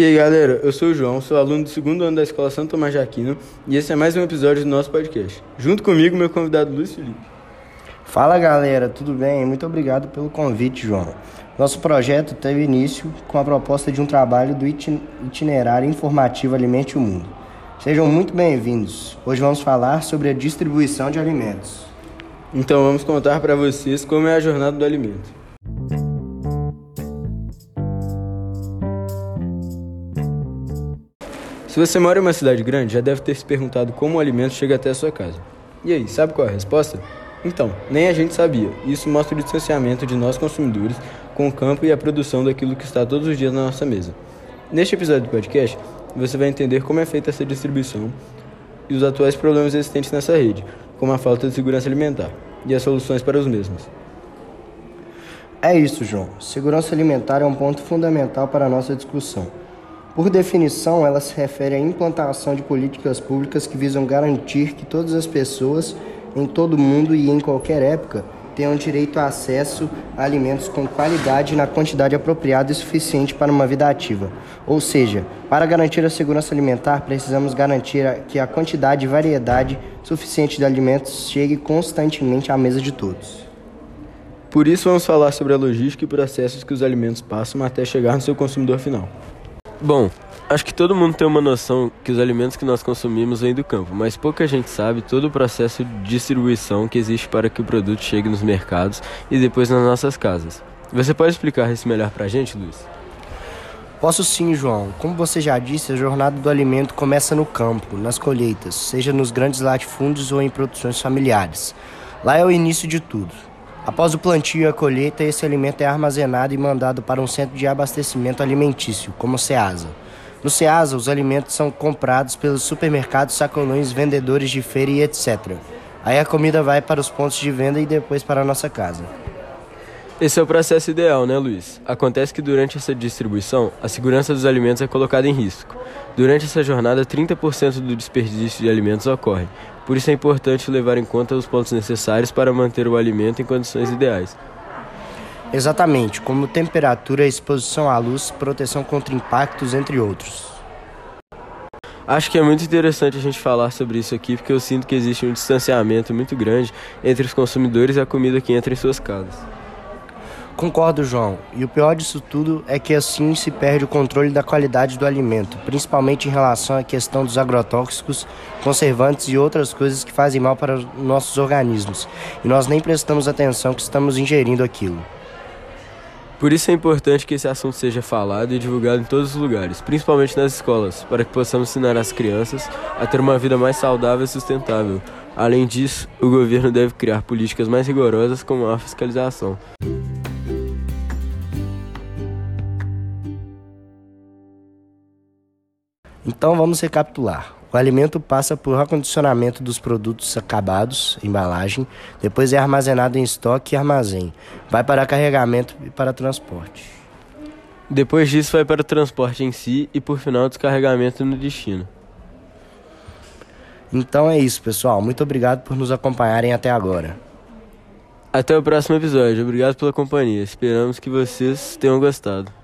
E aí galera, eu sou o João, sou aluno do segundo ano da Escola Santo Tomás de Aquino e esse é mais um episódio do nosso podcast. Junto comigo, meu convidado Luiz Felipe. Fala galera, tudo bem? Muito obrigado pelo convite, João. Nosso projeto teve início com a proposta de um trabalho do itinerário informativo Alimente o Mundo. Sejam muito bem-vindos. Hoje vamos falar sobre a distribuição de alimentos. Então vamos contar para vocês como é a jornada do alimento. Se você mora em uma cidade grande, já deve ter se perguntado como o alimento chega até a sua casa. E aí, sabe qual é a resposta? Então, nem a gente sabia. Isso mostra o distanciamento de nós consumidores com o campo e a produção daquilo que está todos os dias na nossa mesa. Neste episódio do podcast, você vai entender como é feita essa distribuição e os atuais problemas existentes nessa rede, como a falta de segurança alimentar e as soluções para os mesmos. É isso, João. Segurança alimentar é um ponto fundamental para a nossa discussão. Por definição, ela se refere à implantação de políticas públicas que visam garantir que todas as pessoas, em todo mundo e em qualquer época, tenham direito a acesso a alimentos com qualidade na quantidade apropriada e suficiente para uma vida ativa. Ou seja, para garantir a segurança alimentar, precisamos garantir que a quantidade e variedade suficiente de alimentos chegue constantemente à mesa de todos. Por isso, vamos falar sobre a logística e processos que os alimentos passam até chegar no seu consumidor final. Bom, acho que todo mundo tem uma noção que os alimentos que nós consumimos vêm do campo, mas pouca gente sabe todo o processo de distribuição que existe para que o produto chegue nos mercados e depois nas nossas casas. Você pode explicar isso melhor para a gente, Luiz? Posso sim, João. Como você já disse, a jornada do alimento começa no campo, nas colheitas, seja nos grandes latifúndios ou em produções familiares. Lá é o início de tudo. Após o plantio e a colheita, esse alimento é armazenado e mandado para um centro de abastecimento alimentício, como o SEASA. No SEASA, os alimentos são comprados pelos supermercados, sacolões, vendedores de feira e etc. Aí a comida vai para os pontos de venda e depois para a nossa casa. Esse é o processo ideal, né, Luiz? Acontece que durante essa distribuição, a segurança dos alimentos é colocada em risco. Durante essa jornada, 30% do desperdício de alimentos ocorre. Por isso é importante levar em conta os pontos necessários para manter o alimento em condições ideais. Exatamente, como temperatura, exposição à luz, proteção contra impactos, entre outros. Acho que é muito interessante a gente falar sobre isso aqui, porque eu sinto que existe um distanciamento muito grande entre os consumidores e a comida que entra em suas casas. Concordo, João. E o pior disso tudo é que assim se perde o controle da qualidade do alimento, principalmente em relação à questão dos agrotóxicos, conservantes e outras coisas que fazem mal para nossos organismos. E nós nem prestamos atenção que estamos ingerindo aquilo. Por isso é importante que esse assunto seja falado e divulgado em todos os lugares, principalmente nas escolas, para que possamos ensinar as crianças a ter uma vida mais saudável e sustentável. Além disso, o governo deve criar políticas mais rigorosas como a fiscalização. Então vamos recapitular. O alimento passa por acondicionamento dos produtos acabados, embalagem, depois é armazenado em estoque e armazém. Vai para carregamento e para transporte. Depois disso vai para o transporte em si e por final descarregamento no destino. Então é isso, pessoal. Muito obrigado por nos acompanharem até agora. Até o próximo episódio. Obrigado pela companhia. Esperamos que vocês tenham gostado.